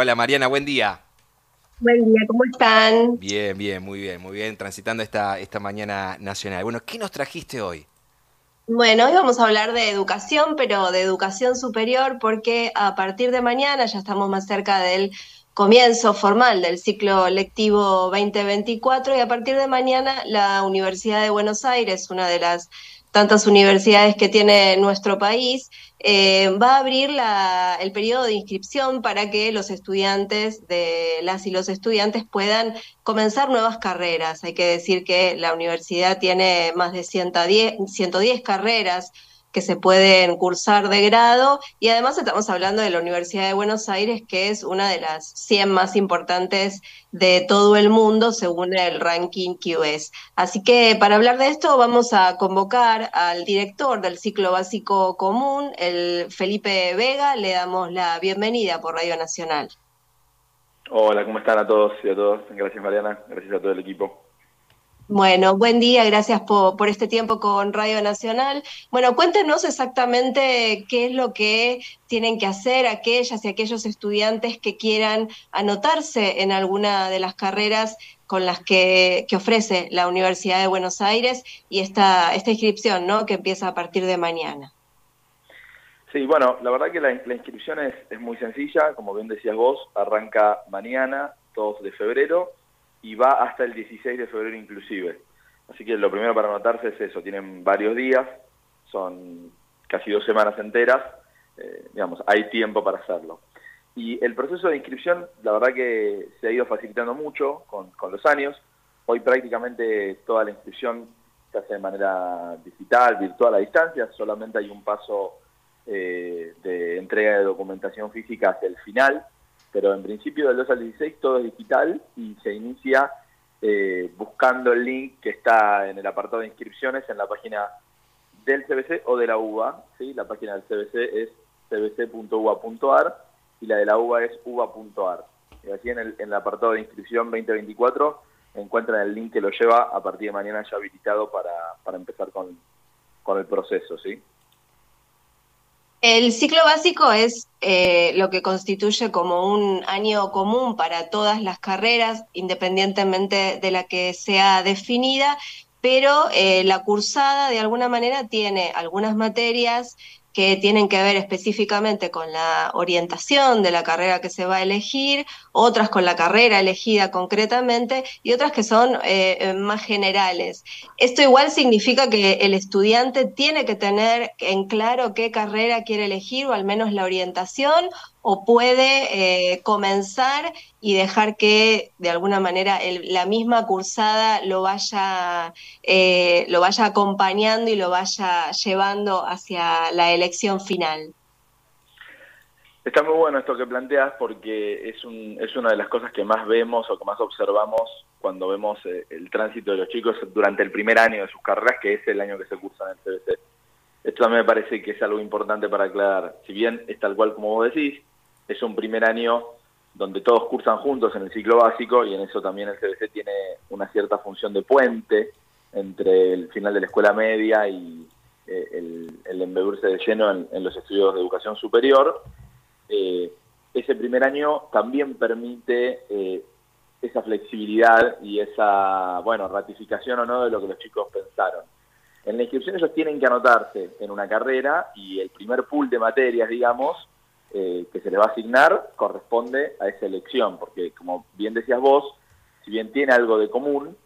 Hola Mariana, buen día. Buen día, ¿cómo están? Bien, bien, muy bien, muy bien, transitando esta, esta mañana nacional. Bueno, ¿qué nos trajiste hoy? Bueno, hoy vamos a hablar de educación, pero de educación superior, porque a partir de mañana ya estamos más cerca del comienzo formal del ciclo lectivo 2024 y a partir de mañana la Universidad de Buenos Aires, una de las tantas universidades que tiene nuestro país, eh, va a abrir el periodo de inscripción para que los estudiantes de las y los estudiantes puedan comenzar nuevas carreras. Hay que decir que la universidad tiene más de 110, 110 carreras que se pueden cursar de grado y además estamos hablando de la Universidad de Buenos Aires, que es una de las 100 más importantes de todo el mundo según el ranking QS. Así que para hablar de esto vamos a convocar al director del ciclo básico común, el Felipe Vega, le damos la bienvenida por Radio Nacional. Hola, ¿cómo están a todos y a todas? Gracias Mariana, gracias a todo el equipo. Bueno, buen día, gracias por, este tiempo con Radio Nacional. Bueno, cuéntenos exactamente qué es lo que tienen que hacer aquellas y aquellos estudiantes que quieran anotarse en alguna de las carreras con las que, ofrece la Universidad de Buenos Aires y esta, esta inscripción, ¿no? Que empieza a partir de mañana. Sí, bueno, la verdad que la, inscripción es, es muy sencilla, como bien decías vos, arranca mañana, 2 de febrero, y va hasta el 16 de febrero inclusive. Así que lo primero para anotarse es eso, tienen varios días, son casi dos semanas enteras, eh, digamos, hay tiempo para hacerlo. Y el proceso de inscripción, la verdad que se ha ido facilitando mucho con, los años. Hoy prácticamente toda la inscripción se hace de manera digital, virtual, a distancia, solamente hay un paso eh, de entrega de documentación física hacia el final, pero en principio del 2 al 16 todo es digital y se inicia eh, buscando el link que está en el apartado de inscripciones en la página del CBC o de la UBA. ¿sí? La página del CBC es cbc.uba.ar y la de la UBA es uba.ar. Y así en el, en el apartado de inscripción 2024 encuentran el link que lo lleva a partir de mañana ya habilitado para, para empezar con, con el proceso. ¿sí? El ciclo básico es eh, lo que constituye como un año común para todas las carreras, independientemente de la que sea definida, pero eh, la cursada de alguna manera tiene algunas materias que tienen que ver específicamente con la orientación de la carrera que se va a elegir, otras con la carrera elegida concretamente y otras que son eh, eh, más generales. Esto igual significa que el estudiante tiene que tener en claro qué carrera quiere elegir o al menos la orientación o puede eh, comenzar y dejar que de alguna manera la misma cursada lo vaya, eh, lo vaya acompañando y lo vaya llevando hacia la elección final. Está muy bueno esto que planteas porque es, un, es una de las cosas que más vemos o que más observamos cuando vemos eh, el tránsito de los chicos durante el primer año de sus carreras, que es el año que se cursa en el CBC. Esto también me parece que es algo importante para aclarar. Si bien es tal cual como vos decís, es un primer año donde todos cursan juntos en el ciclo básico y en eso también el CBC tiene una cierta función de puente entre el final de la escuela media y eh, el, el, de lleno en, los estudios de educación superior. Eh, ese primer año también permite eh, esa flexibilidad y esa, bueno, ratificación o no de lo que los chicos pensaron. En la inscripción ellos tienen que anotarse en una carrera y el primer pool de materias, digamos, eh, que se le va a asignar corresponde a esa elección, porque como bien decías vos, si bien tiene algo de común,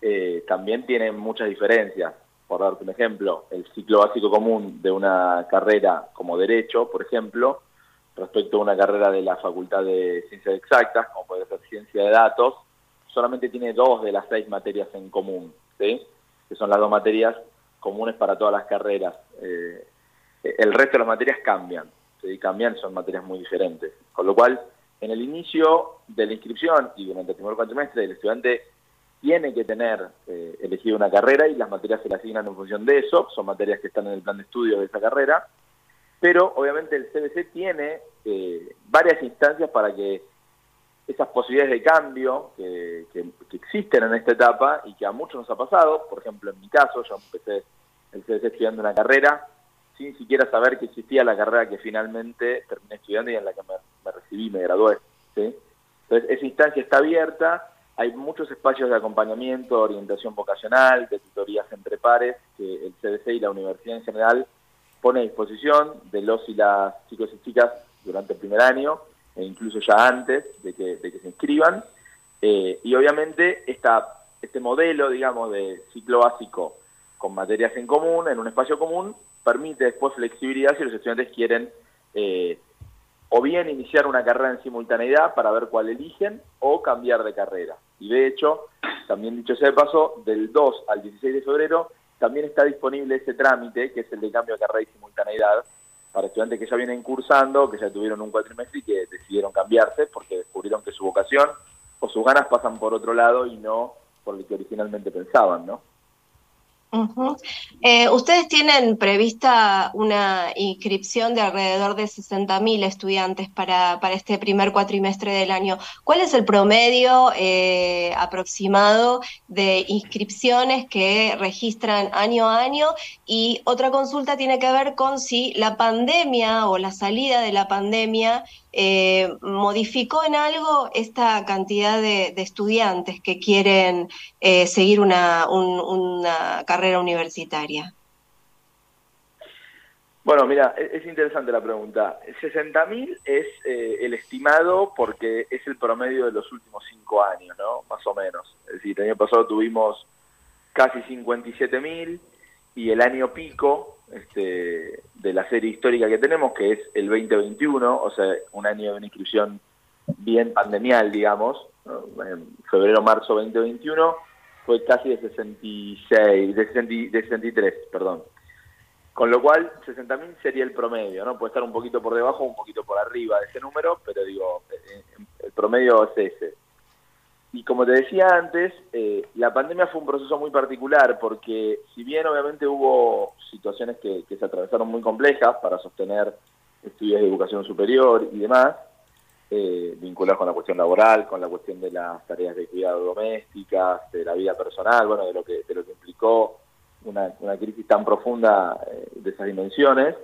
eh, también tiene muchas diferencias. Por darte un ejemplo, el ciclo básico común de una carrera como Derecho, por ejemplo, respecto a una carrera de la Facultad de Ciencias Exactas, como puede ser Ciencia de Datos, solamente tiene dos de las seis materias en común, ¿sí? que son las dos materias comunes para todas las carreras. Eh, el resto de las materias cambian y cambian son materias muy diferentes. Con lo cual, en el inicio de la inscripción y durante el primer cuatrimestre, el estudiante tiene que tener eh, elegido una carrera y las materias se le asignan en función de eso, son materias que están en el plan de estudio de esa carrera, pero obviamente el CBC tiene eh, varias instancias para que esas posibilidades de cambio que, existen en esta etapa y que a muchos nos ha pasado, por ejemplo en mi caso, yo empecé el CBC estudiando una carrera sin siquiera saber que existía la carrera que finalmente terminé estudiando y en la que me, recibí, me gradué. Entonces, esa instancia está abierta, hay muchos espacios de acompañamiento, orientación vocacional, de tutorías entre pares, que el CDC y la universidad en general pone a disposición de los y las chicos y chicas durante el primer año, e incluso ya antes de que, se inscriban. Eh, y obviamente esta, este modelo, digamos, de ciclo básico con materias en común, en un espacio común, permite después flexibilidad si los estudiantes quieren eh, o bien iniciar una carrera en simultaneidad para ver cuál eligen o cambiar de carrera. Y de hecho, también dicho sea de paso, del 2 al 16 de febrero también está disponible ese trámite, que es el de cambio de carrera y simultaneidad, para estudiantes que ya vienen cursando, que ya tuvieron un cuatrimestre y que decidieron cambiarse porque descubrieron que su vocación o sus ganas pasan por otro lado y no por lo que originalmente pensaban, ¿no? Eh, ustedes tienen prevista una inscripción de alrededor de 60.000 estudiantes para, para, este primer cuatrimestre del año. ¿Cuál es el promedio eh, aproximado de inscripciones que registran año a año? Y otra consulta tiene que ver con si la pandemia o la salida de la pandemia eh, modificó en algo esta cantidad de, estudiantes que quieren seguir una, carrera universitaria? Bueno, mira, e-, es interesante la pregunta. 60.000 es eh, el estimado porque es el promedio de los últimos cinco años, ¿no? Más o menos. Es decir, el año pasado tuvimos casi 57.000 y el año pico este, de la serie histórica que tenemos, que es el 2021, o sea, un año de una inscripción bien pandemial, digamos, en febrero-marzo 2021, fue casi de 66, de, 63, perdón. Con lo cual, 60.000 sería el promedio, ¿no? Puede estar un poquito por debajo o un poquito por arriba de ese número, pero digo, eh, eh, el promedio es ese. Y como te decía antes, eh, la pandemia fue un proceso muy particular porque si bien obviamente hubo situaciones que, se atravesaron muy complejas para sostener estudios de educación superior y demás, eh, vinculados con la cuestión laboral, con la cuestión de las tareas de cuidado domésticas, de la vida personal, bueno, de lo que, de lo que implicó una, crisis tan profunda eh, de esas dimensiones,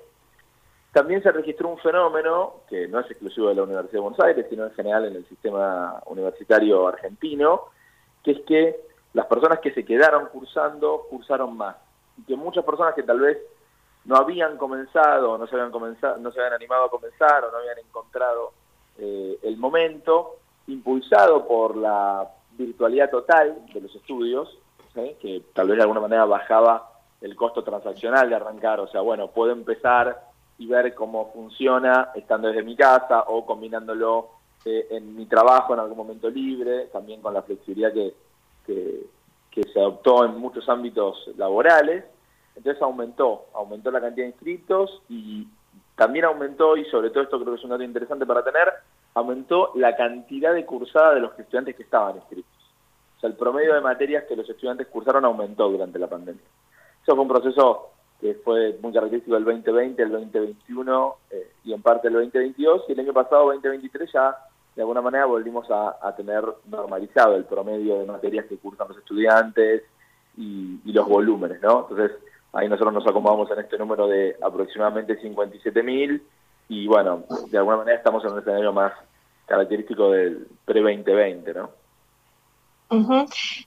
también se registró un fenómeno que no es exclusivo de la Universidad de Buenos Aires, sino en general en el sistema universitario argentino, que es que las personas que se quedaron cursando, cursaron más. Y que muchas personas que tal vez no habían comenzado, no se habían, comenzado, no se habían animado a comenzar o no habían encontrado eh, el momento, impulsado por la virtualidad total de los estudios, que tal vez de alguna manera bajaba el costo transaccional de arrancar, o sea, bueno, puedo empezar y ver cómo funciona estando desde mi casa o combinándolo eh, en mi trabajo en algún momento libre, también con la flexibilidad que, que, se adoptó en muchos ámbitos laborales. Entonces aumentó, aumentó la cantidad de inscritos y también aumentó, y sobre todo esto creo que es un dato interesante para tener, aumentó la cantidad de cursadas de los estudiantes que estaban inscritos. O sea, el promedio de materias que los estudiantes cursaron aumentó durante la pandemia. Eso fue un proceso que fue muy característico del 2020, el 2021 eh, y en parte el 2022, y el año pasado, 2023, ya de alguna manera volvimos a, tener normalizado el promedio de materias que cursan los estudiantes y, los volúmenes, ¿no? Entonces, ahí nosotros nos acomodamos en este número de aproximadamente 57.000 y bueno, de alguna manera estamos en un escenario más característico del pre-2020, ¿no?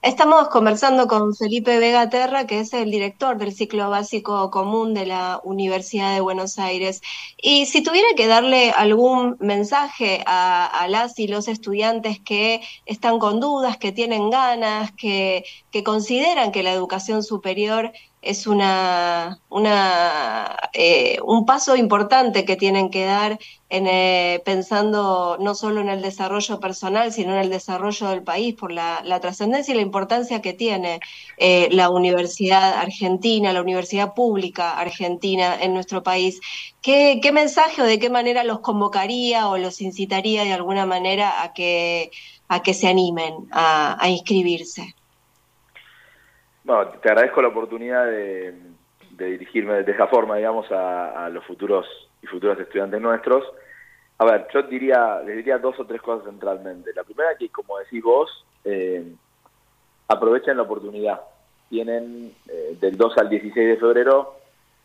Estamos conversando con Felipe Vega Terra, que es el director del ciclo básico común de la Universidad de Buenos Aires. Y si tuviera que darle algún mensaje a, las y los estudiantes que están con dudas, que tienen ganas, que, que consideran que la educación superior es una, una eh, un paso importante que tienen que dar en, eh, pensando no solo en el desarrollo personal, sino en el desarrollo del país, por la, trascendencia y la importancia que tiene eh, la universidad argentina, la universidad pública argentina en nuestro país. ¿Qué, ¿Qué, mensaje o de qué manera los convocaría o los incitaría de alguna manera a que, a que se animen a, a inscribirse? Bueno, te agradezco la oportunidad de, dirigirme de esa forma, digamos, a, los futuros y futuros estudiantes nuestros. A ver, yo diría, les diría dos o tres cosas centralmente. La primera que, como decís vos, eh, aprovechen la oportunidad. Tienen eh, del 2 al 16 de febrero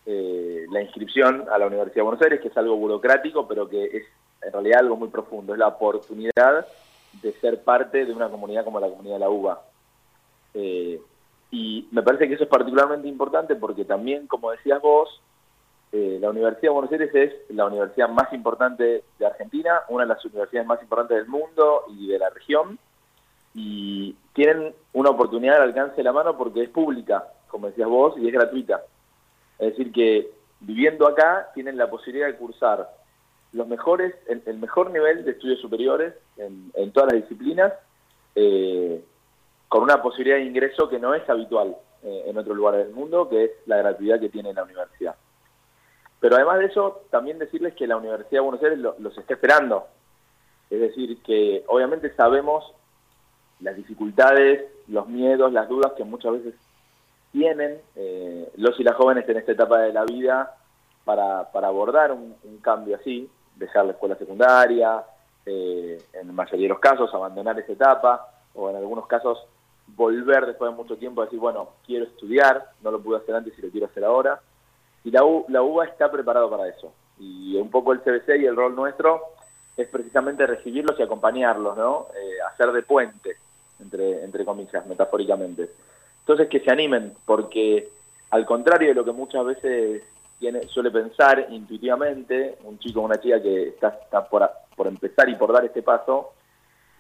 eh, la inscripción a la Universidad de Buenos Aires, que es algo burocrático, pero que es en realidad algo muy profundo, es la oportunidad de ser parte de una comunidad como la comunidad de la UBA. Y me parece que eso es particularmente importante porque también, como decías vos, eh, la Universidad de Buenos Aires es la universidad más importante de Argentina, una de las universidades más importantes del mundo y de la región, y tienen una oportunidad al alcance de la mano porque es pública, como decías vos, y es gratuita. Es decir, que viviendo acá tienen la posibilidad de cursar los mejores, el, mejor nivel de estudios superiores en, todas las disciplinas, eh, con una posibilidad de ingreso que no es habitual eh, en otros lugares del mundo, que es la gratuidad que tiene la universidad. Pero además de eso, también decirles que la Universidad de Buenos Aires los está esperando. Es decir, que obviamente sabemos las dificultades, los miedos, las dudas que muchas veces tienen eh, los y las jóvenes en esta etapa de la vida para, para abordar un, cambio así, dejar la escuela secundaria, eh, en la mayoría de los casos abandonar esa etapa, o en algunos casos volver después de mucho tiempo a decir, bueno, quiero estudiar, no lo pude hacer antes y lo quiero hacer ahora. Y la, la UBA está preparado para eso. Y un poco el CBC y el rol nuestro es precisamente recibirlos y acompañarlos, ¿no? Eh, hacer de puente, entre, entre comillas, metafóricamente. Entonces que se animen, porque al contrario de lo que muchas veces tiene, suele pensar intuitivamente, un chico o una chica que está, está por, por empezar y por dar este paso,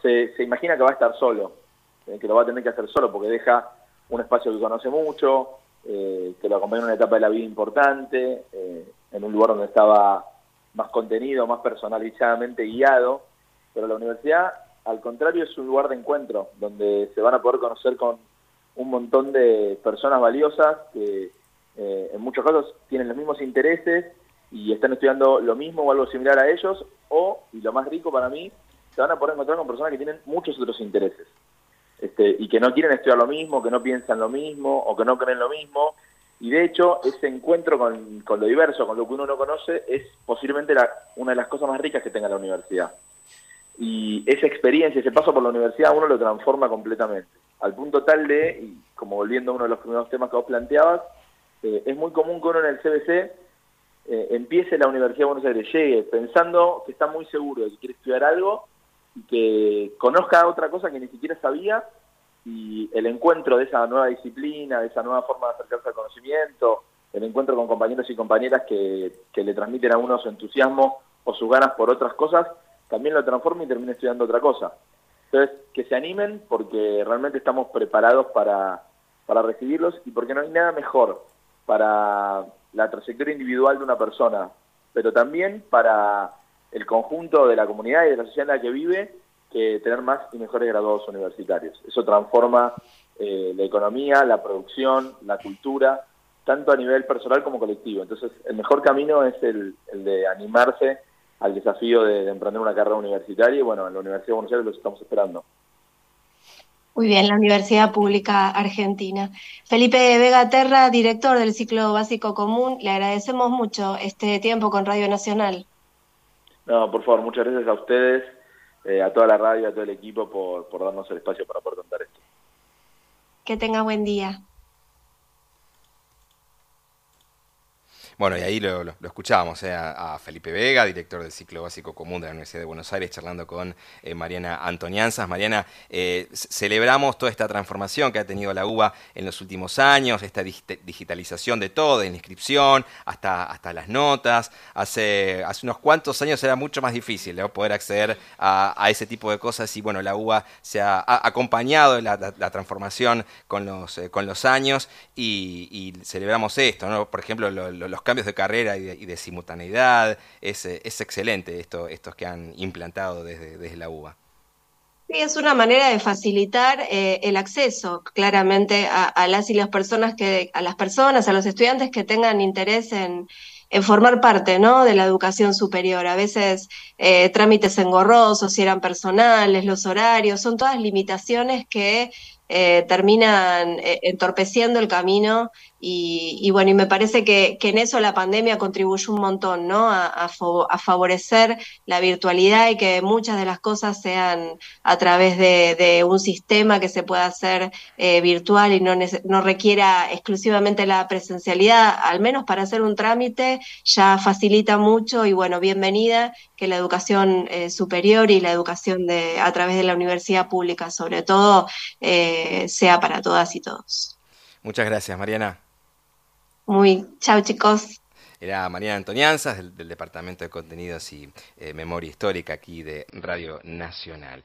se, se imagina que va a estar solo, eh, que lo va a tener que hacer solo porque deja un espacio que conoce mucho, eh, que lo acompaña en una etapa de la vida importante, eh, en un lugar donde estaba más contenido, más personalizadamente guiado, pero la universidad, al contrario, es un lugar de encuentro, donde se van a poder conocer con un montón de personas valiosas que en muchos casos tienen los mismos intereses y están estudiando lo mismo o algo similar a ellos, o, y lo más rico para mí, se van a poder encontrar con personas que tienen muchos otros intereses. Este, y que no quieren estudiar lo mismo, que no piensan lo mismo o que no creen lo mismo. Y de hecho, ese encuentro con, lo diverso, con lo que uno no conoce, es posiblemente una de las cosas más ricas que tenga la universidad. Y esa experiencia, ese paso por la universidad, uno lo transforma completamente. Al punto tal de, y como volviendo a uno de los primeros temas que vos planteabas, eh, es muy común que uno en el CBC eh, empiece la Universidad de Buenos Aires, llegue pensando que está muy seguro de que quiere estudiar algo que conozca otra cosa que ni siquiera sabía y el encuentro de esa nueva disciplina, de esa nueva forma de acercarse al conocimiento, el encuentro con compañeros y compañeras que, le transmiten a uno su entusiasmo o sus ganas por otras cosas, también lo transforma y termina estudiando otra cosa. Entonces, que se animen porque realmente estamos preparados para, para recibirlos y porque no hay nada mejor para la trayectoria individual de una persona, pero también para el conjunto de la comunidad y de la sociedad en la que vive que tener más y mejores graduados universitarios. Eso transforma eh, la economía, la producción, la cultura, tanto a nivel personal como colectivo. Entonces, el mejor camino es el, de animarse al desafío de, emprender una carrera universitaria y bueno, en la Universidad de Buenos Aires los estamos esperando. Muy bien, la Universidad Pública Argentina. Felipe Vega Terra, director del ciclo básico común, le agradecemos mucho este tiempo con Radio Nacional. No, por favor, muchas gracias a ustedes, eh, a toda la radio, a todo el equipo por, por darnos el espacio para poder contar esto. Que tenga buen día. Bueno, y ahí lo, lo, escuchábamos eh, a, Felipe Vega, director del ciclo básico común de la Universidad de Buenos Aires, charlando con eh, Mariana Antonianzas. Mariana, eh, celebramos toda esta transformación que ha tenido la UBA en los últimos años, esta digitalización de todo, de la inscripción hasta, hasta las notas. Hace, hace unos cuantos años era mucho más difícil poder acceder a, ese tipo de cosas y bueno, la UBA se ha, acompañado la, transformación con los, con los años y, celebramos esto, ¿no? Por ejemplo, los cambios de carrera y de, simultaneidad. Es, eh, es, excelente esto, estos que han implantado desde, desde la UBA. Sí, es una manera de facilitar eh, el acceso claramente a, las y las personas que, a las personas, a los estudiantes que tengan interés en, formar parte ¿no? de la educación superior. A veces eh, trámites engorrosos, si eran personales, los horarios, son todas limitaciones que terminan entorpeciendo el camino Y, bueno, y me parece que, en eso la pandemia contribuyó un montón, ¿no? A, favorecer la virtualidad y que muchas de las cosas sean a través de, un sistema que se pueda hacer eh, virtual y no, no requiera exclusivamente la presencialidad, al menos para hacer un trámite ya facilita mucho y bueno, bienvenida que la educación eh, superior y la educación de, a través de la universidad pública sobre todo eh, sea para todas y todos. Muchas gracias, Mariana. Muy, chao chicos. Era Mariana Antonianzas del, Departamento de Contenidos y eh, Memoria Histórica aquí de Radio Nacional.